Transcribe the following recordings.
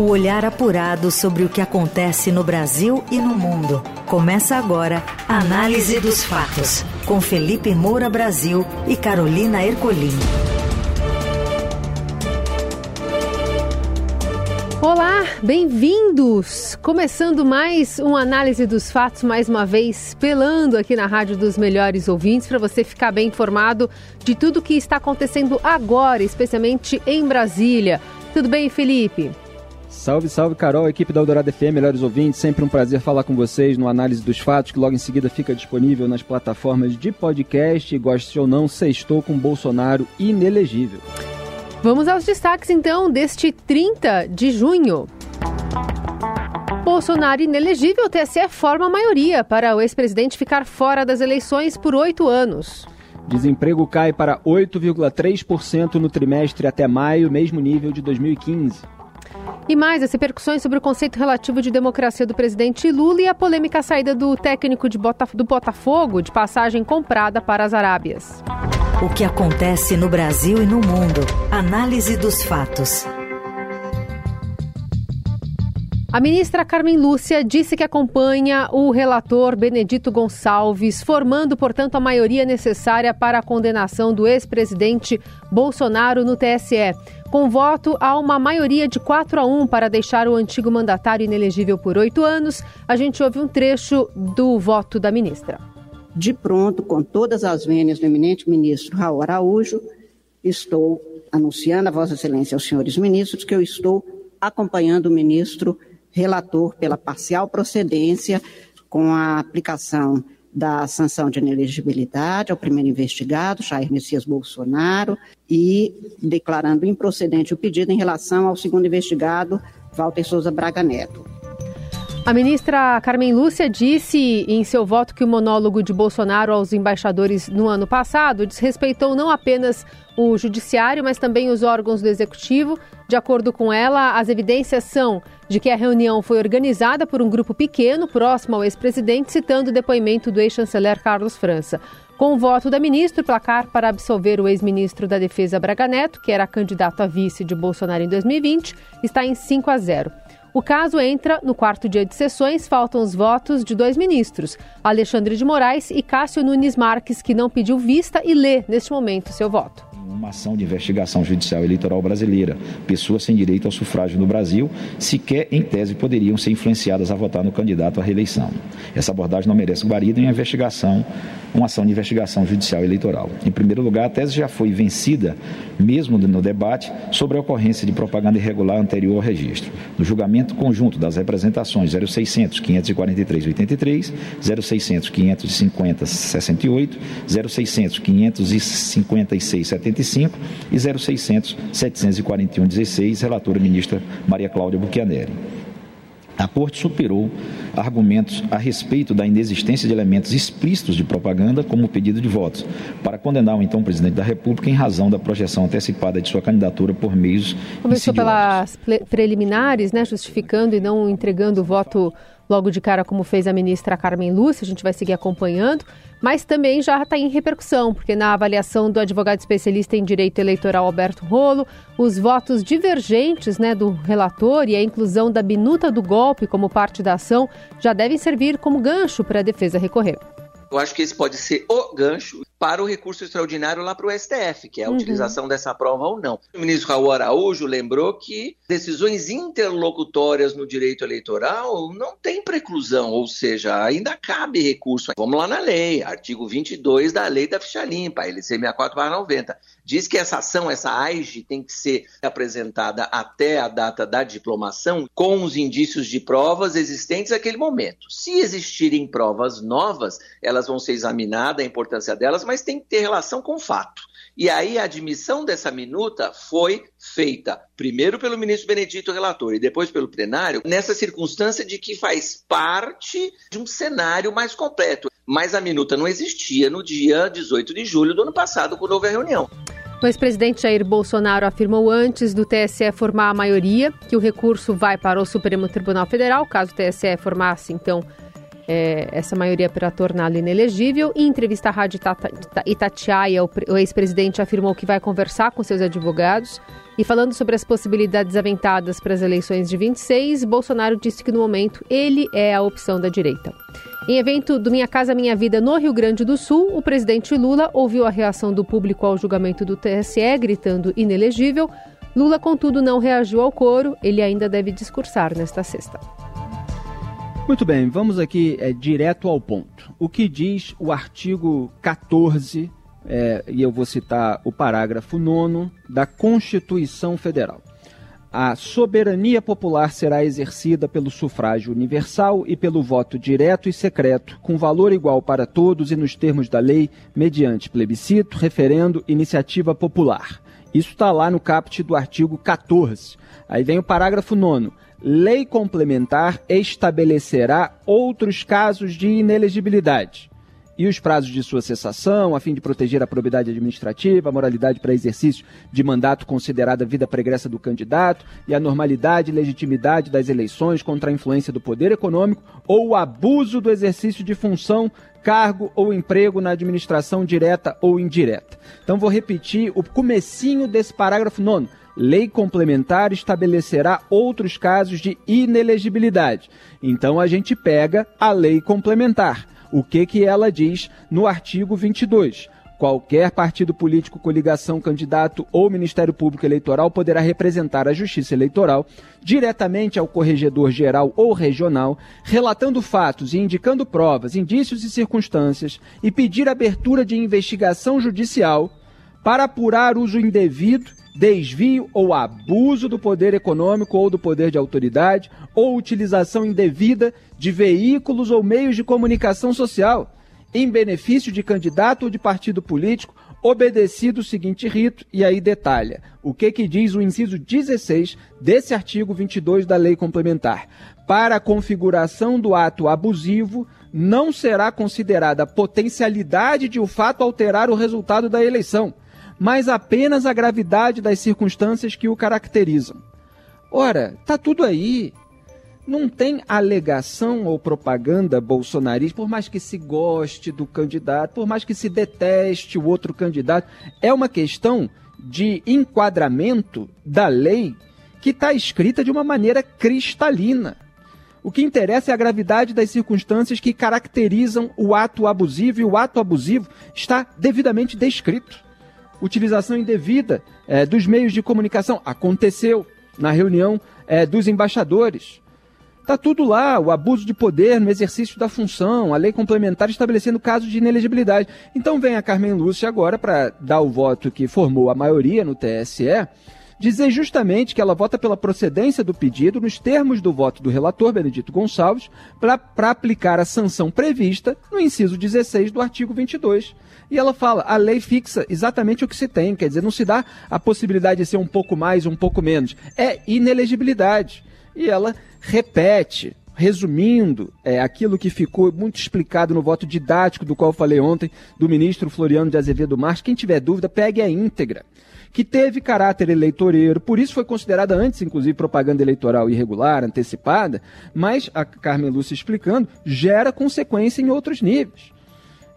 O olhar apurado sobre o que acontece no Brasil e no mundo. Começa agora a Análise dos Fatos, com Felipe Moura Brasil e Carolina Ercolim. Olá, bem-vindos! Começando mais uma análise dos fatos, mais uma vez, pelando aqui na Rádio dos Melhores Ouvintes, para você ficar bem informado de tudo que está acontecendo agora, especialmente em Brasília. Tudo bem, Felipe? Salve, salve, Carol, equipe da Eldorado FM, melhores ouvintes. Sempre um prazer falar com vocês no Análise dos Fatos, que logo em seguida fica disponível nas plataformas de podcast. Goste ou não, sextou com Bolsonaro inelegível. Vamos aos destaques então deste 30 de junho. Bolsonaro inelegível, o TSE forma a maioria para o ex-presidente ficar fora das eleições por oito anos. Desemprego cai para 8,3% no trimestre até maio, mesmo nível de 2015. E mais as repercussões sobre o conceito relativo de democracia do presidente Lula e a polêmica saída do técnico de Botaf do Botafogo de passagem comprada para as Arábias. O que acontece no Brasil e no mundo. Análise dos fatos. A ministra Carmen Lúcia disse que acompanha o relator Benedito Gonçalves, formando, portanto, a maioria necessária para a condenação do ex-presidente Bolsonaro no TSE. Com voto, há uma maioria de 4 a 1 para deixar o antigo mandatário inelegível por oito anos. A gente ouve um trecho do voto da ministra. De pronto, com todas as vênias do eminente ministro Raul Araújo, estou anunciando a Vossa Excelência aos senhores ministros que eu estou acompanhando o ministro relator pela parcial procedência com a aplicação da sanção de inelegibilidade ao primeiro investigado, Jair Messias Bolsonaro, e declarando improcedente o pedido em relação ao segundo investigado, Walter Souza Braga Neto. A ministra Carmen Lúcia disse em seu voto que o monólogo de Bolsonaro aos embaixadores no ano passado desrespeitou não apenas o judiciário, mas também os órgãos do executivo. De acordo com ela, as evidências são de que a reunião foi organizada por um grupo pequeno próximo ao ex-presidente, citando o depoimento do ex-chanceler Carlos França. Com o voto da ministra, o placar para absolver o ex-ministro da Defesa Braga Neto, que era candidato a vice de Bolsonaro em 2020, está em 5 a 0. O caso entra no quarto dia de sessões, faltam os votos de dois ministros, Alexandre de Moraes e Cássio Nunes Marques, que não pediu vista e lê, neste momento, seu voto uma ação de investigação judicial eleitoral brasileira. Pessoas sem direito ao sufrágio no Brasil, sequer em tese poderiam ser influenciadas a votar no candidato à reeleição. Essa abordagem não merece guarida em uma investigação, uma ação de investigação judicial eleitoral. Em primeiro lugar, a tese já foi vencida, mesmo no debate, sobre a ocorrência de propaganda irregular anterior ao registro. No julgamento conjunto das representações 0600 543 83, 0600 550 68, 0600 556 75 35 e 0600 741 16, relatora ministra Maria Cláudia Buchianeri. A Corte superou argumentos a respeito da inexistência de elementos explícitos de propaganda, como o pedido de votos, para condenar o então presidente da República em razão da projeção antecipada de sua candidatura por meios. Começou pelas preliminares, né, justificando e não entregando o voto logo de cara, como fez a ministra Carmen Lúcia, a gente vai seguir acompanhando, mas também já está em repercussão, porque na avaliação do advogado especialista em direito eleitoral Alberto Rolo, os votos divergentes né, do relator e a inclusão da minuta do golpe como parte da ação já devem servir como gancho para a defesa recorrer. Eu acho que esse pode ser o gancho para o recurso extraordinário lá para o STF, que é a uhum. utilização dessa prova ou não. O ministro Raul Araújo lembrou que decisões interlocutórias no direito eleitoral não tem preclusão, ou seja, ainda cabe recurso. Vamos lá na lei, artigo 22 da lei da ficha limpa, LC 64/90. Diz que essa ação, essa AIGE, tem que ser apresentada até a data da diplomação com os indícios de provas existentes naquele momento. Se existirem provas novas, elas vão ser examinadas, a importância delas, mas tem que ter relação com o fato. E aí a admissão dessa minuta foi feita primeiro pelo ministro Benedito relator e depois pelo plenário, nessa circunstância de que faz parte de um cenário mais completo. Mas a minuta não existia no dia 18 de julho do ano passado, quando houve a reunião. O ex-presidente Jair Bolsonaro afirmou antes do TSE formar a maioria que o recurso vai para o Supremo Tribunal Federal, caso o TSE formasse, então, é, essa maioria para torná-lo inelegível. Em entrevista à Rádio Itatiaia, o ex-presidente afirmou que vai conversar com seus advogados. E falando sobre as possibilidades aventadas para as eleições de 26, Bolsonaro disse que no momento ele é a opção da direita. Em evento do Minha Casa Minha Vida no Rio Grande do Sul, o presidente Lula ouviu a reação do público ao julgamento do TSE, gritando inelegível. Lula, contudo, não reagiu ao coro, ele ainda deve discursar nesta sexta. Muito bem, vamos aqui é, direto ao ponto. O que diz o artigo 14, é, e eu vou citar o parágrafo 9 da Constituição Federal. A soberania popular será exercida pelo sufrágio universal e pelo voto direto e secreto, com valor igual para todos e nos termos da lei, mediante plebiscito, referendo, iniciativa popular. Isso está lá no caput do artigo 14. Aí vem o parágrafo 9 lei complementar estabelecerá outros casos de inelegibilidade e os prazos de sua cessação, a fim de proteger a probidade administrativa, a moralidade para exercício de mandato considerada vida pregressa do candidato e a normalidade e legitimidade das eleições contra a influência do poder econômico ou o abuso do exercício de função, cargo ou emprego na administração direta ou indireta. Então vou repetir o comecinho desse parágrafo nono lei complementar estabelecerá outros casos de inelegibilidade. Então a gente pega a lei complementar. O que que ela diz no artigo 22? Qualquer partido político, coligação, candidato ou Ministério Público Eleitoral poderá representar a Justiça Eleitoral diretamente ao corregedor geral ou regional, relatando fatos e indicando provas, indícios e circunstâncias e pedir abertura de investigação judicial para apurar uso indevido desvio ou abuso do poder econômico ou do poder de autoridade, ou utilização indevida de veículos ou meios de comunicação social, em benefício de candidato ou de partido político, obedecido o seguinte rito, e aí detalha o que, que diz o inciso 16 desse artigo 22 da Lei Complementar. Para a configuração do ato abusivo, não será considerada a potencialidade de o fato alterar o resultado da eleição mas apenas a gravidade das circunstâncias que o caracterizam. Ora, tá tudo aí. Não tem alegação ou propaganda bolsonarista, por mais que se goste do candidato, por mais que se deteste o outro candidato, é uma questão de enquadramento da lei que está escrita de uma maneira cristalina. O que interessa é a gravidade das circunstâncias que caracterizam o ato abusivo, e o ato abusivo está devidamente descrito utilização indevida é, dos meios de comunicação. Aconteceu na reunião é, dos embaixadores. Está tudo lá, o abuso de poder no exercício da função, a lei complementar estabelecendo casos de inelegibilidade. Então vem a Carmen Lúcia agora para dar o voto que formou a maioria no TSE, dizer justamente que ela vota pela procedência do pedido nos termos do voto do relator Benedito Gonçalves para aplicar a sanção prevista no inciso 16 do artigo 22 e ela fala, a lei fixa exatamente o que se tem, quer dizer, não se dá a possibilidade de ser um pouco mais, um pouco menos. É inelegibilidade. E ela repete, resumindo é, aquilo que ficou muito explicado no voto didático do qual falei ontem, do ministro Floriano de Azevedo Marques. Quem tiver dúvida, pegue a íntegra. Que teve caráter eleitoreiro, por isso foi considerada antes, inclusive, propaganda eleitoral irregular, antecipada, mas a Carmen Lúcia explicando, gera consequência em outros níveis.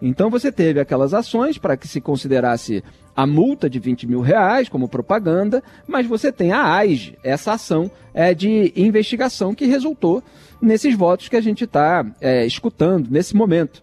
Então você teve aquelas ações para que se considerasse a multa de 20 mil reais como propaganda, mas você tem a AIG, essa ação é, de investigação que resultou nesses votos que a gente está é, escutando nesse momento.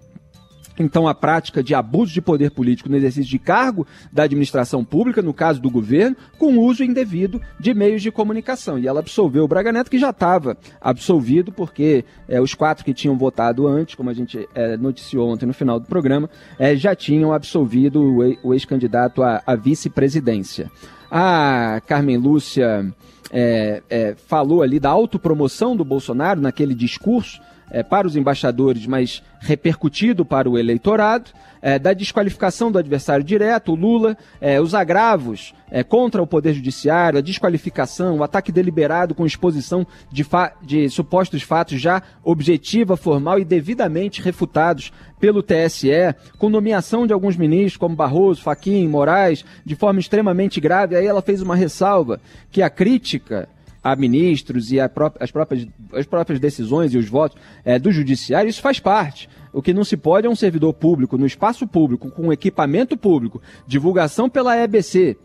Então, a prática de abuso de poder político no exercício de cargo da administração pública, no caso do governo, com uso indevido de meios de comunicação. E ela absolveu o Braga Neto, que já estava absolvido, porque é, os quatro que tinham votado antes, como a gente é, noticiou ontem no final do programa, é, já tinham absolvido o ex-candidato à, vice-presidência. A Carmen Lúcia é, é, falou ali da autopromoção do Bolsonaro naquele discurso é, para os embaixadores, mas repercutido para o eleitorado, é, da desqualificação do adversário direto, o Lula, é, os agravos contra o Poder Judiciário, a desqualificação, o ataque deliberado com exposição de, de supostos fatos já objetiva, formal e devidamente refutados pelo TSE, com nomeação de alguns ministros como Barroso, Faquim, Moraes, de forma extremamente grave. Aí ela fez uma ressalva que a crítica a ministros e a pró as, próprias, as próprias decisões e os votos é, do judiciário, isso faz parte. O que não se pode é um servidor público, no espaço público, com equipamento público, divulgação pela EBC,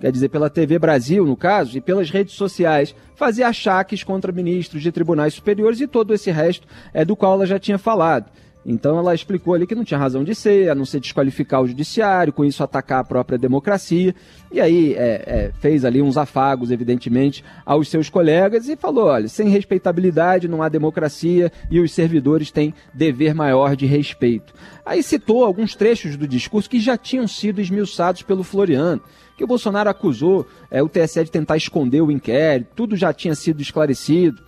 quer dizer, pela TV Brasil, no caso, e pelas redes sociais, fazer achaques contra ministros de tribunais superiores e todo esse resto é do qual ela já tinha falado. Então ela explicou ali que não tinha razão de ser, a não ser desqualificar o judiciário, com isso atacar a própria democracia. E aí é, é, fez ali uns afagos, evidentemente, aos seus colegas e falou: olha, sem respeitabilidade não há democracia e os servidores têm dever maior de respeito. Aí citou alguns trechos do discurso que já tinham sido esmiuçados pelo Floriano que o Bolsonaro acusou é, o TSE de tentar esconder o inquérito, tudo já tinha sido esclarecido.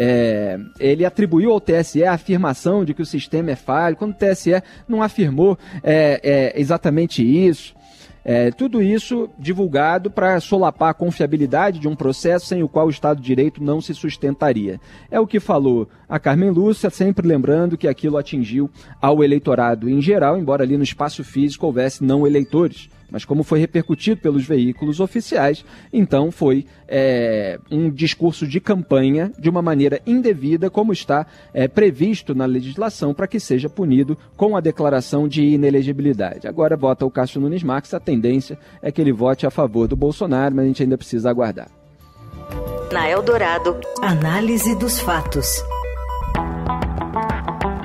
É, ele atribuiu ao TSE a afirmação de que o sistema é falho, quando o TSE não afirmou é, é, exatamente isso. É, tudo isso divulgado para solapar a confiabilidade de um processo sem o qual o Estado de Direito não se sustentaria. É o que falou a Carmen Lúcia, sempre lembrando que aquilo atingiu ao eleitorado em geral, embora ali no espaço físico houvesse não eleitores mas como foi repercutido pelos veículos oficiais, então foi é, um discurso de campanha de uma maneira indevida, como está é, previsto na legislação, para que seja punido com a declaração de inelegibilidade. Agora vota o Cássio Nunes Marques, a tendência é que ele vote a favor do Bolsonaro, mas a gente ainda precisa aguardar. Na Eldorado, análise dos fatos.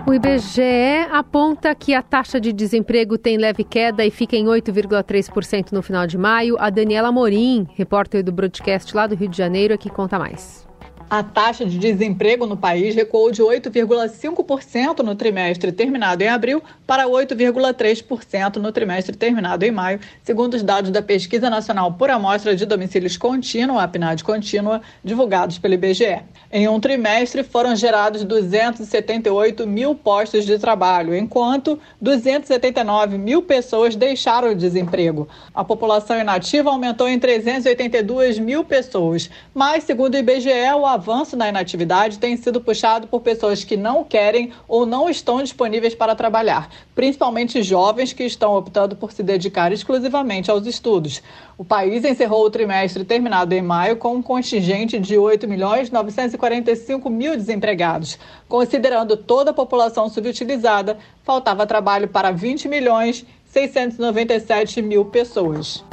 O IBGE aponta que a taxa de desemprego tem leve queda e fica em 8,3% no final de maio. A Daniela Morim, repórter do broadcast lá do Rio de Janeiro, aqui conta mais. A taxa de desemprego no país recuou de 8,5% no trimestre terminado em abril para 8,3% no trimestre terminado em maio, segundo os dados da Pesquisa Nacional por Amostra de Domicílios Contínua, a PNAD contínua, divulgados pelo IBGE. Em um trimestre foram gerados 278 mil postos de trabalho, enquanto 279 mil pessoas deixaram o desemprego. A população inativa aumentou em 382 mil pessoas, mas, segundo o IBGE, o avanço na inatividade tem sido puxado por pessoas que não querem ou não estão disponíveis para trabalhar, principalmente jovens que estão optando por se dedicar exclusivamente aos estudos. O país encerrou o trimestre terminado em maio com um contingente de 8 milhões 945 mil desempregados. Considerando toda a população subutilizada, faltava trabalho para 20 milhões 697 mil pessoas.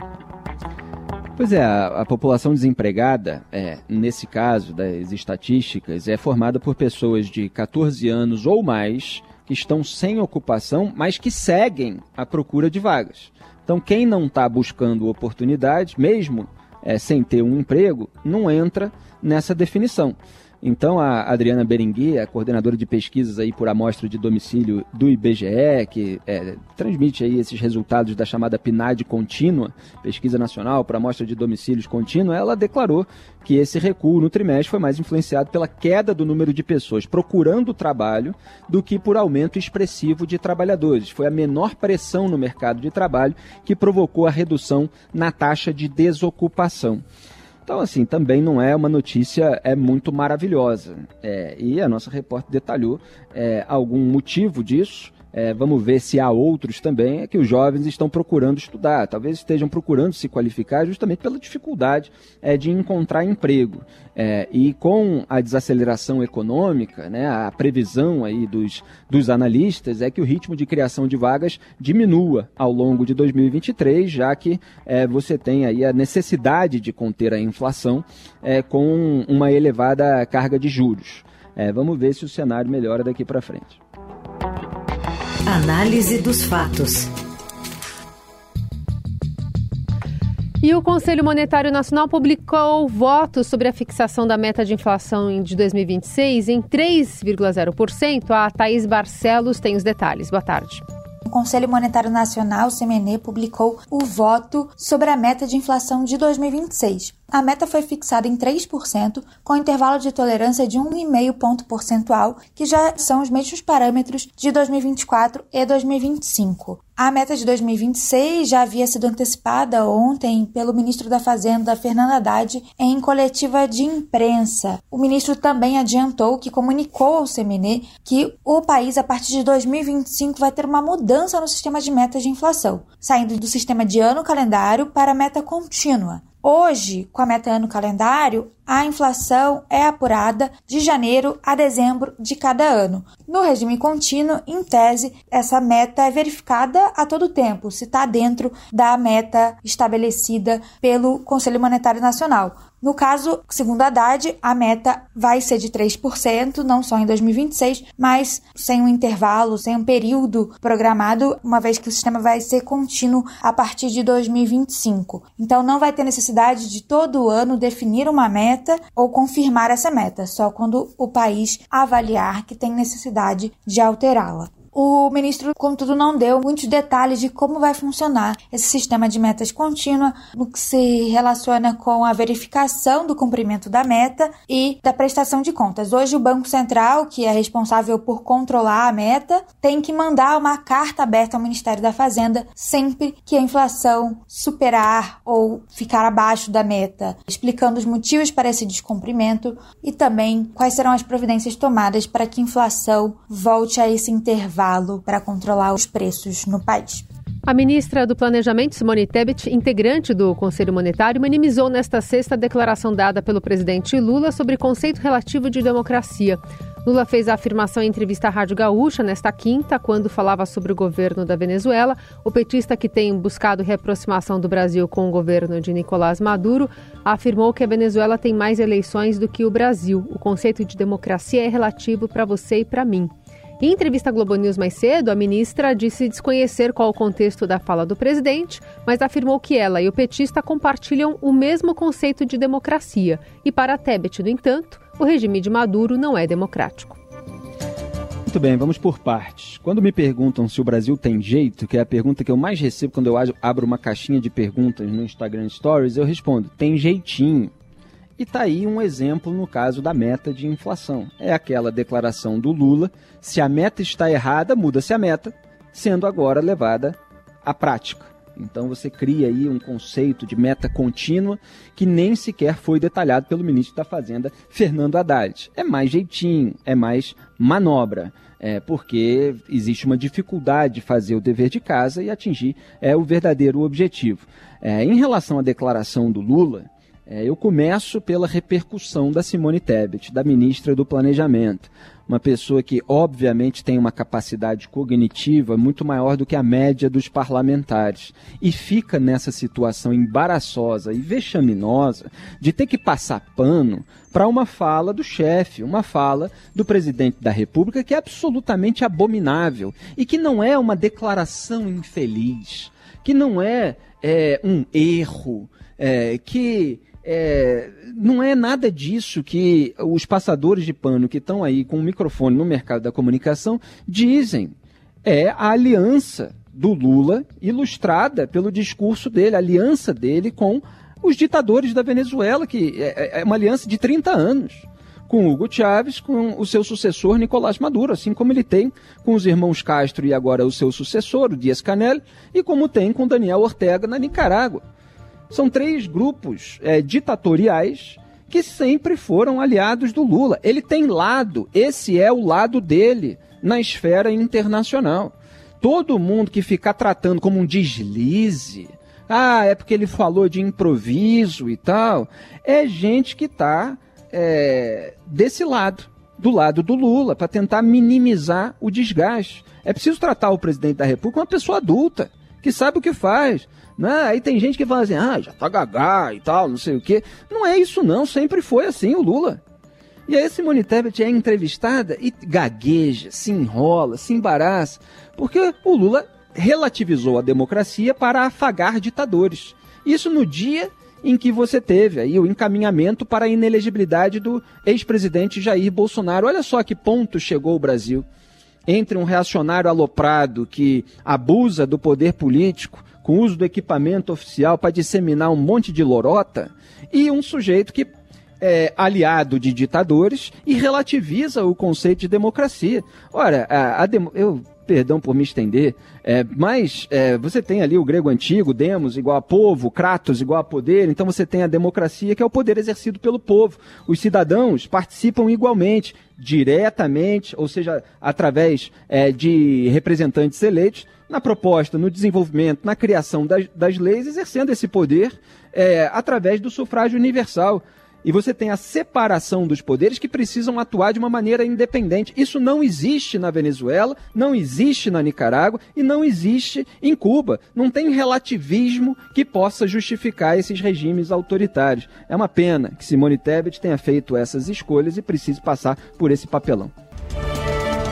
Pois é, a, a população desempregada, é, nesse caso das estatísticas, é formada por pessoas de 14 anos ou mais que estão sem ocupação, mas que seguem a procura de vagas. Então, quem não está buscando oportunidade, mesmo é, sem ter um emprego, não entra nessa definição. Então, a Adriana Berenguer, a coordenadora de pesquisas aí por amostra de domicílio do IBGE, que é, transmite aí esses resultados da chamada PNAD contínua, Pesquisa Nacional por Amostra de Domicílios Contínua, ela declarou que esse recuo no trimestre foi mais influenciado pela queda do número de pessoas procurando trabalho do que por aumento expressivo de trabalhadores. Foi a menor pressão no mercado de trabalho que provocou a redução na taxa de desocupação. Então, assim, também não é uma notícia é muito maravilhosa. É, e a nossa repórter detalhou é, algum motivo disso é, vamos ver se há outros também, é que os jovens estão procurando estudar, talvez estejam procurando se qualificar justamente pela dificuldade é, de encontrar emprego. É, e com a desaceleração econômica, né, a previsão aí dos, dos analistas é que o ritmo de criação de vagas diminua ao longo de 2023, já que é, você tem aí a necessidade de conter a inflação é, com uma elevada carga de juros. É, vamos ver se o cenário melhora daqui para frente. Análise dos fatos. E o Conselho Monetário Nacional publicou votos sobre a fixação da meta de inflação de 2026 em 3,0%. A Thaís Barcelos tem os detalhes. Boa tarde. O Conselho Monetário Nacional, CMN, publicou o voto sobre a meta de inflação de 2026. A meta foi fixada em 3%, com intervalo de tolerância de 1,5 ponto percentual, que já são os mesmos parâmetros de 2024 e 2025. A meta de 2026 já havia sido antecipada ontem pelo ministro da Fazenda, Fernando Haddad, em coletiva de imprensa. O ministro também adiantou que comunicou ao CMN que o país, a partir de 2025, vai ter uma mudança no sistema de metas de inflação, saindo do sistema de ano calendário para a meta contínua. Hoje, com a meta ano calendário, a inflação é apurada de janeiro a dezembro de cada ano. No regime contínuo, em tese, essa meta é verificada a todo tempo, se está dentro da meta estabelecida pelo Conselho Monetário Nacional. No caso, segundo a Haddad, a meta vai ser de 3%, não só em 2026, mas sem um intervalo, sem um período programado, uma vez que o sistema vai ser contínuo a partir de 2025. Então, não vai ter necessidade de todo ano definir uma meta ou confirmar essa meta, só quando o país avaliar que tem necessidade de alterá-la. O ministro, contudo, não deu muitos detalhes de como vai funcionar esse sistema de metas contínua, no que se relaciona com a verificação do cumprimento da meta e da prestação de contas. Hoje, o Banco Central, que é responsável por controlar a meta, tem que mandar uma carta aberta ao Ministério da Fazenda sempre que a inflação superar ou ficar abaixo da meta, explicando os motivos para esse descumprimento e também quais serão as providências tomadas para que a inflação volte a esse intervalo para controlar os preços no país. A ministra do Planejamento, Simone Tebet, integrante do Conselho Monetário, minimizou nesta sexta a declaração dada pelo presidente Lula sobre conceito relativo de democracia. Lula fez a afirmação em entrevista à Rádio Gaúcha nesta quinta, quando falava sobre o governo da Venezuela. O petista, que tem buscado reaproximação do Brasil com o governo de Nicolás Maduro, afirmou que a Venezuela tem mais eleições do que o Brasil. O conceito de democracia é relativo para você e para mim. Em entrevista à Globo News mais cedo, a ministra disse desconhecer qual o contexto da fala do presidente, mas afirmou que ela e o petista compartilham o mesmo conceito de democracia. E para Tebet, no entanto, o regime de Maduro não é democrático. Muito bem, vamos por partes. Quando me perguntam se o Brasil tem jeito, que é a pergunta que eu mais recebo quando eu abro uma caixinha de perguntas no Instagram Stories, eu respondo: tem jeitinho. E está aí um exemplo no caso da meta de inflação. É aquela declaração do Lula: se a meta está errada, muda-se a meta, sendo agora levada à prática. Então você cria aí um conceito de meta contínua que nem sequer foi detalhado pelo ministro da Fazenda, Fernando Haddad. É mais jeitinho, é mais manobra. É, porque existe uma dificuldade de fazer o dever de casa e atingir é, o verdadeiro objetivo. É, em relação à declaração do Lula, é, eu começo pela repercussão da Simone Tebet, da ministra do Planejamento. Uma pessoa que, obviamente, tem uma capacidade cognitiva muito maior do que a média dos parlamentares. E fica nessa situação embaraçosa e vexaminosa de ter que passar pano para uma fala do chefe, uma fala do presidente da República que é absolutamente abominável e que não é uma declaração infeliz, que não é, é um erro, é, que é, não é nada disso que os passadores de pano que estão aí com o microfone no mercado da comunicação dizem. É a aliança do Lula ilustrada pelo discurso dele, a aliança dele com os ditadores da Venezuela, que é, é, é uma aliança de 30 anos com Hugo Chávez, com o seu sucessor Nicolás Maduro, assim como ele tem com os irmãos Castro e agora o seu sucessor, o Dias Canel, e como tem com Daniel Ortega na Nicarágua. São três grupos é, ditatoriais que sempre foram aliados do Lula. Ele tem lado, esse é o lado dele na esfera internacional. Todo mundo que ficar tratando como um deslize, ah, é porque ele falou de improviso e tal, é gente que está é, desse lado, do lado do Lula, para tentar minimizar o desgaste. É preciso tratar o presidente da República como uma pessoa adulta, que sabe o que faz. Né? Aí tem gente que fala assim, ah, já tá gagá e tal, não sei o quê. Não é isso não, sempre foi assim o Lula. E aí Simone Tebet é entrevistada e gagueja, se enrola, se embaraça, porque o Lula relativizou a democracia para afagar ditadores. Isso no dia em que você teve aí o encaminhamento para a inelegibilidade do ex-presidente Jair Bolsonaro. Olha só que ponto chegou o Brasil. Entre um reacionário aloprado que abusa do poder político, com uso do equipamento oficial para disseminar um monte de lorota, e um sujeito que é aliado de ditadores e relativiza o conceito de democracia. Ora, a, a eu perdão por me estender, é, mas é, você tem ali o grego antigo, demos igual a povo, kratos igual a poder, então você tem a democracia que é o poder exercido pelo povo. Os cidadãos participam igualmente, diretamente, ou seja, através é, de representantes eleitos, na proposta, no desenvolvimento, na criação das, das leis, exercendo esse poder é, através do sufrágio universal. E você tem a separação dos poderes que precisam atuar de uma maneira independente. Isso não existe na Venezuela, não existe na Nicarágua e não existe em Cuba. Não tem relativismo que possa justificar esses regimes autoritários. É uma pena que Simone Tebet tenha feito essas escolhas e precise passar por esse papelão.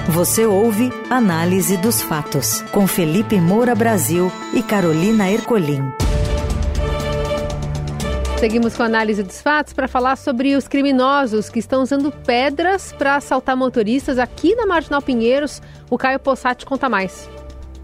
Você ouve Análise dos Fatos, com Felipe Moura Brasil e Carolina Ercolim. Seguimos com a análise dos fatos para falar sobre os criminosos que estão usando pedras para assaltar motoristas aqui na Marginal Pinheiros. O Caio Possati conta mais.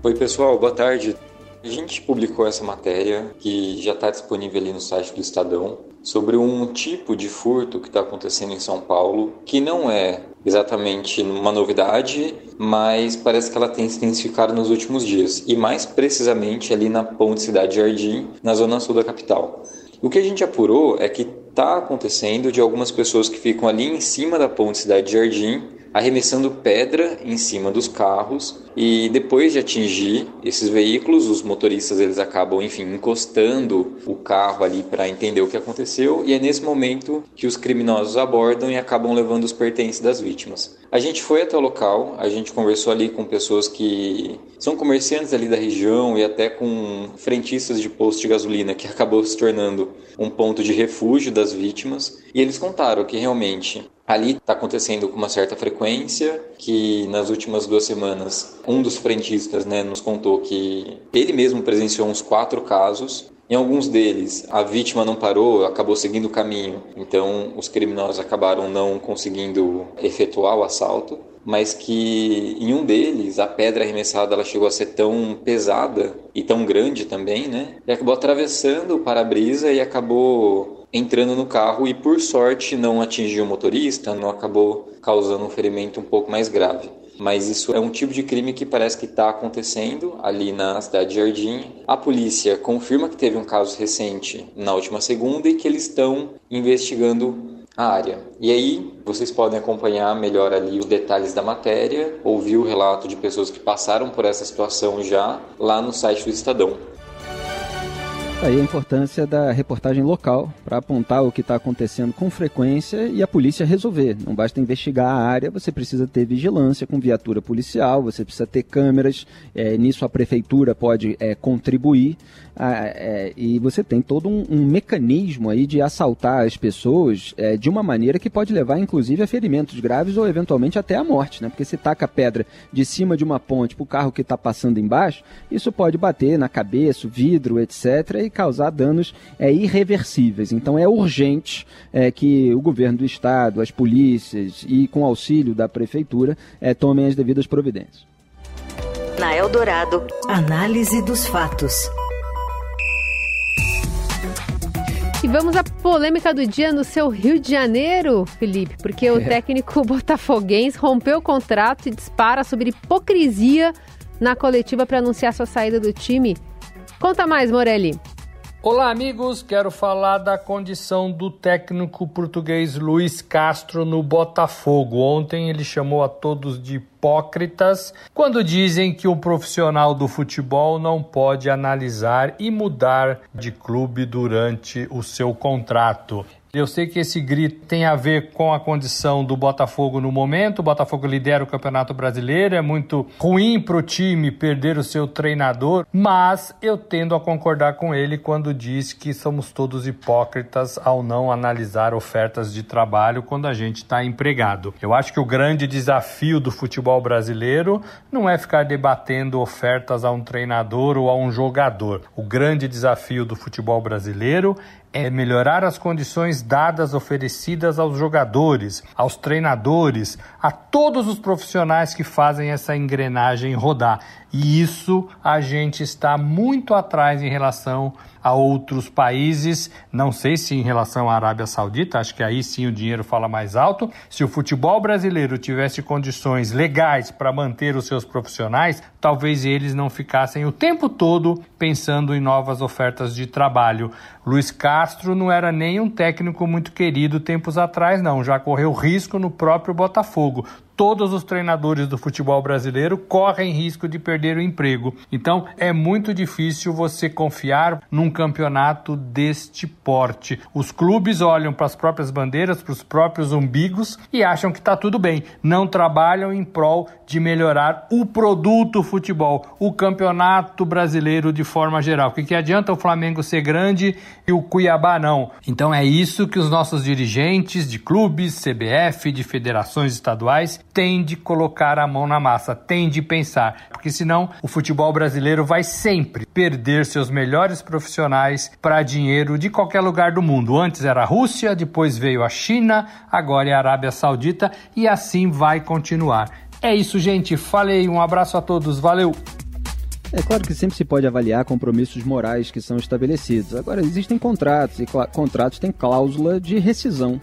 Oi, pessoal, boa tarde. A gente publicou essa matéria que já está disponível ali no site do Estadão sobre um tipo de furto que está acontecendo em São Paulo que não é exatamente uma novidade, mas parece que ela tem se intensificado nos últimos dias e mais precisamente ali na Ponte Cidade Jardim, na zona sul da capital. O que a gente apurou é que está acontecendo de algumas pessoas que ficam ali em cima da ponte Cidade Jardim arremessando pedra em cima dos carros e depois de atingir esses veículos, os motoristas eles acabam, enfim, encostando o carro ali para entender o que aconteceu e é nesse momento que os criminosos abordam e acabam levando os pertences das vítimas. A gente foi até o local, a gente conversou ali com pessoas que são comerciantes ali da região e até com frentistas de posto de gasolina que acabou se tornando um ponto de refúgio das vítimas e eles contaram que realmente Ali está acontecendo com uma certa frequência, que nas últimas duas semanas um dos frentistas né, nos contou que ele mesmo presenciou uns quatro casos. Em alguns deles, a vítima não parou, acabou seguindo o caminho, então os criminosos acabaram não conseguindo efetuar o assalto mas que em um deles a pedra arremessada ela chegou a ser tão pesada e tão grande também, né? E acabou atravessando o para-brisa e acabou entrando no carro e por sorte não atingiu o motorista, não acabou causando um ferimento um pouco mais grave. Mas isso é um tipo de crime que parece que está acontecendo ali na cidade de Jardim. A polícia confirma que teve um caso recente na última segunda e que eles estão investigando a área. E aí vocês podem acompanhar melhor ali os detalhes da matéria, ouvir o relato de pessoas que passaram por essa situação já lá no site do Estadão. Aí a importância da reportagem local para apontar o que está acontecendo com frequência e a polícia resolver. Não basta investigar a área, você precisa ter vigilância com viatura policial, você precisa ter câmeras. É, nisso a prefeitura pode é, contribuir ah, é, e você tem todo um, um, mecanismo aí de assaltar as pessoas é, de uma maneira que pode levar, inclusive, a ferimentos graves ou eventualmente até a morte, né? Porque se taca a pedra de cima de uma ponte para o carro que está passando embaixo, isso pode bater na cabeça, vidro, etc., e causar danos é, irreversíveis. Então é urgente é, que o governo do estado, as polícias e com auxílio da prefeitura é, tomem as devidas providências. Na Eldorado, análise dos fatos. E vamos à polêmica do dia no seu Rio de Janeiro, Felipe, porque o é. técnico botafoguense rompeu o contrato e dispara sobre hipocrisia na coletiva para anunciar sua saída do time. Conta mais, Morelli. Olá, amigos. Quero falar da condição do técnico português Luiz Castro no Botafogo. Ontem ele chamou a todos de hipócritas quando dizem que o profissional do futebol não pode analisar e mudar de clube durante o seu contrato. Eu sei que esse grito tem a ver com a condição do Botafogo no momento. O Botafogo lidera o Campeonato Brasileiro. É muito ruim para o time perder o seu treinador, mas eu tendo a concordar com ele quando diz que somos todos hipócritas ao não analisar ofertas de trabalho quando a gente está empregado. Eu acho que o grande desafio do futebol brasileiro não é ficar debatendo ofertas a um treinador ou a um jogador. O grande desafio do futebol brasileiro é melhorar as condições dadas oferecidas aos jogadores, aos treinadores, a todos os profissionais que fazem essa engrenagem rodar. E isso a gente está muito atrás em relação a outros países. Não sei se em relação à Arábia Saudita, acho que aí sim o dinheiro fala mais alto. Se o futebol brasileiro tivesse condições legais para manter os seus profissionais, talvez eles não ficassem o tempo todo pensando em novas ofertas de trabalho. Luiz Castro não era nem um técnico muito querido tempos atrás, não. Já correu risco no próprio Botafogo. Todos os treinadores do futebol brasileiro correm risco de perder o emprego. Então é muito difícil você confiar num campeonato deste porte. Os clubes olham para as próprias bandeiras, para os próprios umbigos e acham que está tudo bem. Não trabalham em prol de melhorar o produto futebol, o campeonato brasileiro de forma geral. O que, que adianta o Flamengo ser grande e o Cuiabá não? Então é isso que os nossos dirigentes de clubes, CBF, de federações estaduais têm de colocar a mão na massa, têm de pensar, porque senão o futebol brasileiro vai sempre perder seus melhores profissionais para dinheiro de qualquer lugar do mundo. Antes era a Rússia, depois veio a China, agora é a Arábia Saudita e assim vai continuar. É isso, gente. Falei. Um abraço a todos. Valeu. É claro que sempre se pode avaliar compromissos morais que são estabelecidos. Agora, existem contratos e contratos têm cláusula de rescisão.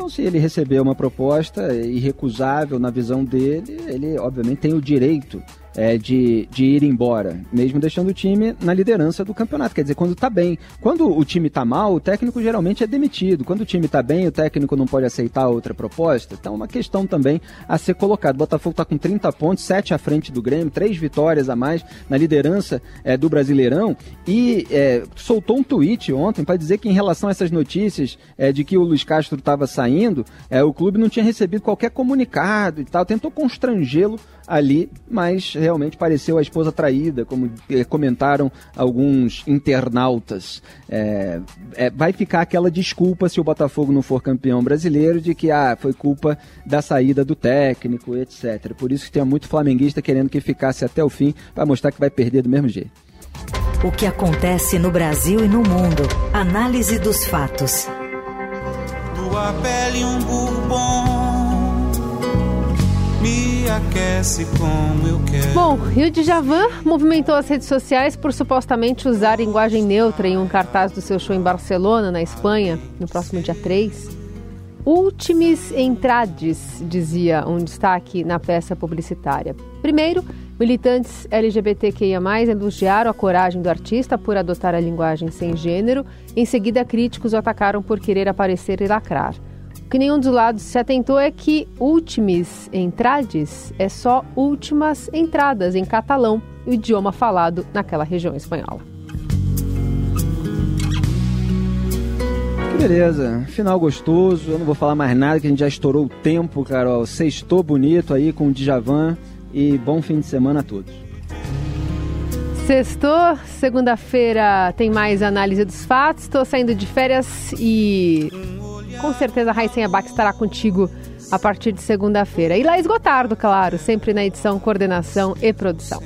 Então, se ele receber uma proposta irrecusável na visão dele, ele obviamente tem o direito é, de, de ir embora, mesmo deixando o time na liderança do campeonato. Quer dizer, quando tá bem. Quando o time tá mal, o técnico geralmente é demitido. Quando o time tá bem, o técnico não pode aceitar outra proposta. Então, é uma questão também a ser colocada. O Botafogo tá com 30 pontos, 7 à frente do Grêmio, 3 vitórias a mais na liderança é, do Brasileirão e é, soltou um tweet ontem para dizer que em relação a essas notícias é, de que o Luiz Castro estava saindo, é, o clube não tinha recebido qualquer comunicado e tal, tentou constrangê-lo ali, mas realmente pareceu a esposa traída, como eh, comentaram alguns internautas. É, é, vai ficar aquela desculpa se o Botafogo não for campeão brasileiro de que ah, foi culpa da saída do técnico, etc. Por isso que tem muito flamenguista querendo que ficasse até o fim para mostrar que vai perder do mesmo jeito. O que acontece no Brasil e no mundo. Análise dos fatos. Tua pele um bourbon me aquece como eu quero. Bom, e o Djavan movimentou as redes sociais por supostamente usar linguagem neutra em um cartaz do seu show em Barcelona, na Espanha, no próximo dia 3. Últimes entrades, dizia um destaque na peça publicitária. Primeiro, militantes LGBTQIA+, elogiaram a coragem do artista por adotar a linguagem sem gênero. Em seguida, críticos o atacaram por querer aparecer e lacrar que nenhum dos lados se atentou é que últimes entrades é só últimas entradas em catalão, o idioma falado naquela região espanhola. Beleza, final gostoso. Eu não vou falar mais nada que a gente já estourou o tempo, Carol. Sextou bonito aí com o Djavan e bom fim de semana a todos. Sextou, segunda-feira tem mais análise dos fatos. Estou saindo de férias e com certeza a Raíssen Abac estará contigo a partir de segunda-feira. E Laís Gotardo, claro, sempre na edição, coordenação e produção.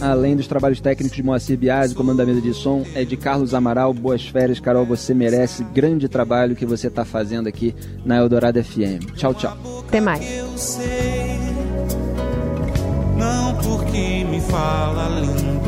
Além dos trabalhos técnicos de Moacir Biasi, comando da mesa de som, é de Carlos Amaral. Boas férias, Carol. Você merece grande trabalho que você está fazendo aqui na Eldorado FM. Tchau, tchau. Até mais. Não porque me fala lindo.